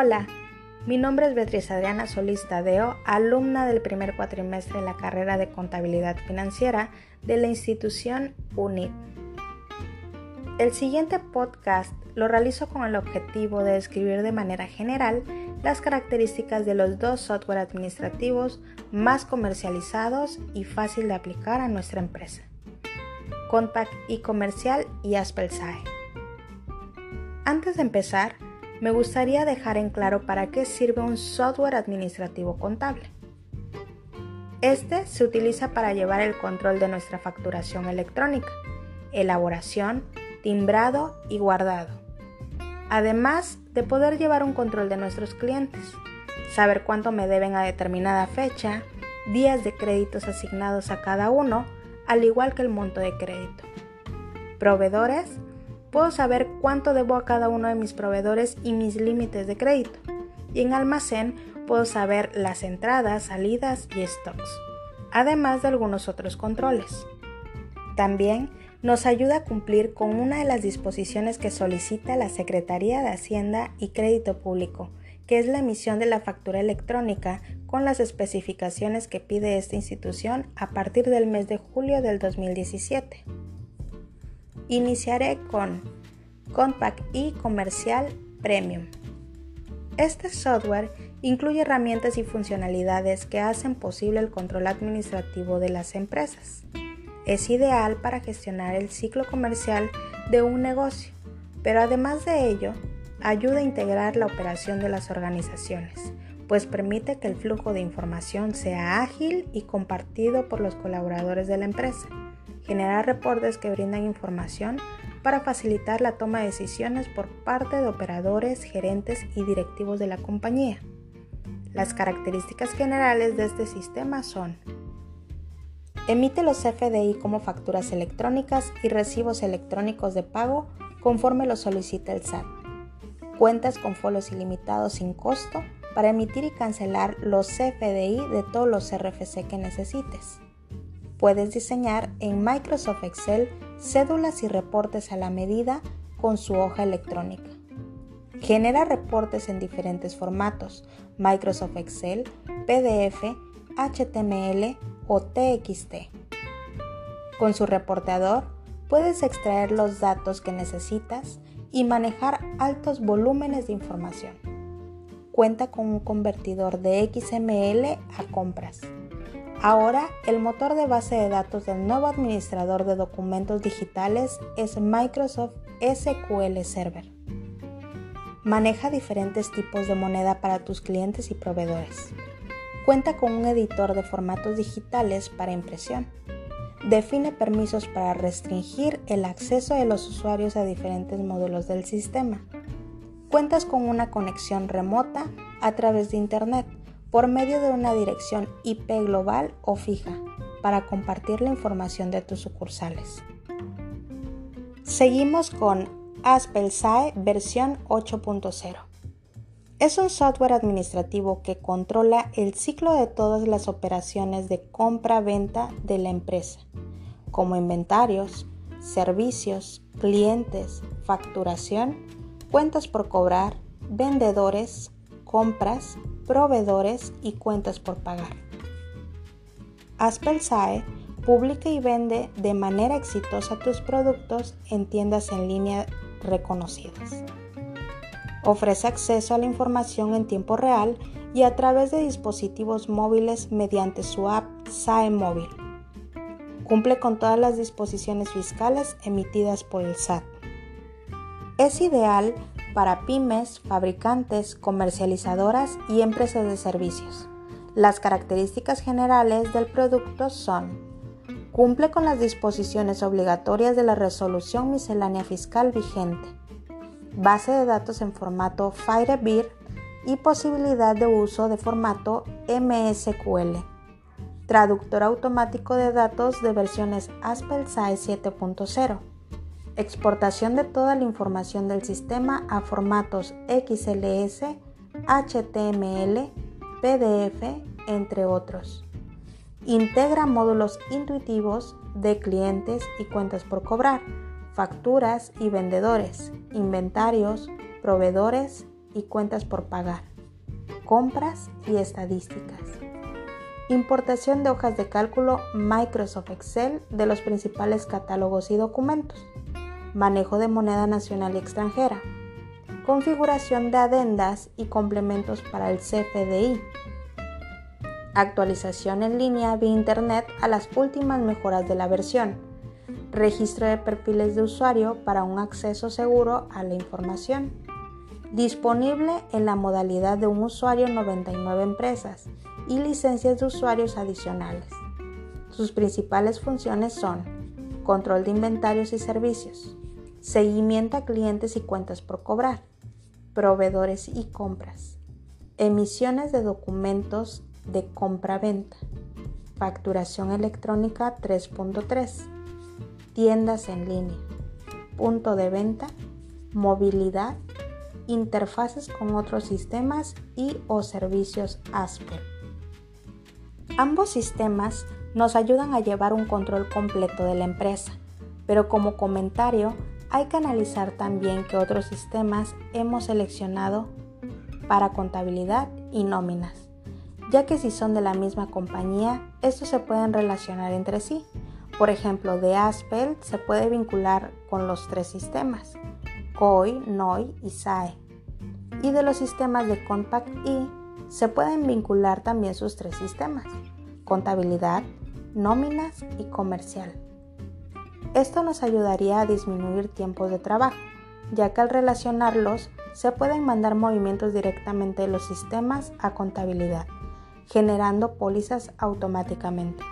Hola, mi nombre es Beatriz Adriana Solís Tadeo, alumna del primer cuatrimestre de la carrera de Contabilidad Financiera de la institución UNIT. El siguiente podcast lo realizo con el objetivo de describir de manera general las características de los dos software administrativos más comercializados y fácil de aplicar a nuestra empresa. Compact y Comercial y Aspelsae. Antes de empezar, me gustaría dejar en claro para qué sirve un software administrativo contable. Este se utiliza para llevar el control de nuestra facturación electrónica, elaboración, timbrado y guardado. Además de poder llevar un control de nuestros clientes, saber cuánto me deben a determinada fecha, días de créditos asignados a cada uno, al igual que el monto de crédito. Proveedores Puedo saber cuánto debo a cada uno de mis proveedores y mis límites de crédito. Y en almacén puedo saber las entradas, salidas y stocks, además de algunos otros controles. También nos ayuda a cumplir con una de las disposiciones que solicita la Secretaría de Hacienda y Crédito Público, que es la emisión de la factura electrónica con las especificaciones que pide esta institución a partir del mes de julio del 2017. Iniciaré con Compact y Comercial Premium. Este software incluye herramientas y funcionalidades que hacen posible el control administrativo de las empresas. Es ideal para gestionar el ciclo comercial de un negocio, pero además de ello, ayuda a integrar la operación de las organizaciones, pues permite que el flujo de información sea ágil y compartido por los colaboradores de la empresa generar reportes que brindan información para facilitar la toma de decisiones por parte de operadores, gerentes y directivos de la compañía. Las características generales de este sistema son Emite los FDI como facturas electrónicas y recibos electrónicos de pago conforme lo solicita el SAT. Cuentas con folios ilimitados sin costo para emitir y cancelar los FDI de todos los RFC que necesites. Puedes diseñar en Microsoft Excel cédulas y reportes a la medida con su hoja electrónica. Genera reportes en diferentes formatos, Microsoft Excel, PDF, HTML o TXT. Con su reporteador puedes extraer los datos que necesitas y manejar altos volúmenes de información. Cuenta con un convertidor de XML a compras Ahora, el motor de base de datos del nuevo administrador de documentos digitales es Microsoft SQL Server. Maneja diferentes tipos de moneda para tus clientes y proveedores. Cuenta con un editor de formatos digitales para impresión. Define permisos para restringir el acceso de los usuarios a diferentes módulos del sistema. Cuentas con una conexión remota a través de Internet por medio de una dirección IP global o fija para compartir la información de tus sucursales. Seguimos con AspelSAE versión 8.0. Es un software administrativo que controla el ciclo de todas las operaciones de compra-venta de la empresa, como inventarios, servicios, clientes, facturación, cuentas por cobrar, vendedores, compras, proveedores y cuentas por pagar. Aspelsae publica y vende de manera exitosa tus productos en tiendas en línea reconocidas. Ofrece acceso a la información en tiempo real y a través de dispositivos móviles mediante su app SAE Móvil. Cumple con todas las disposiciones fiscales emitidas por el SAT. Es ideal para pymes, fabricantes, comercializadoras y empresas de servicios. Las características generales del producto son cumple con las disposiciones obligatorias de la resolución miscelánea fiscal vigente, base de datos en formato Firebird y posibilidad de uso de formato MSQL, traductor automático de datos de versiones ASPEL SAE 7.0 exportación de toda la información del sistema a formatos XLS, HTML, PDF, entre otros. Integra módulos intuitivos de clientes y cuentas por cobrar, facturas y vendedores, inventarios, proveedores y cuentas por pagar, compras y estadísticas. Importación de hojas de cálculo Microsoft Excel de los principales catálogos y documentos. Manejo de moneda nacional y extranjera. Configuración de adendas y complementos para el CFDI. Actualización en línea vía Internet a las últimas mejoras de la versión. Registro de perfiles de usuario para un acceso seguro a la información disponible en la modalidad de un usuario 99 empresas y licencias de usuarios adicionales. Sus principales funciones son control de inventarios y servicios, seguimiento a clientes y cuentas por cobrar, proveedores y compras, emisiones de documentos de compra-venta, facturación electrónica 3.3, tiendas en línea, punto de venta, movilidad. Interfaces con otros sistemas y o servicios ASPER. Ambos sistemas nos ayudan a llevar un control completo de la empresa, pero como comentario hay que analizar también que otros sistemas hemos seleccionado para contabilidad y nóminas, ya que si son de la misma compañía, estos se pueden relacionar entre sí. Por ejemplo, de Aspel se puede vincular con los tres sistemas, COI, NOI y SAE. Y de los sistemas de Compact I se pueden vincular también sus tres sistemas, contabilidad, nóminas y comercial. Esto nos ayudaría a disminuir tiempos de trabajo, ya que al relacionarlos se pueden mandar movimientos directamente de los sistemas a contabilidad, generando pólizas automáticamente.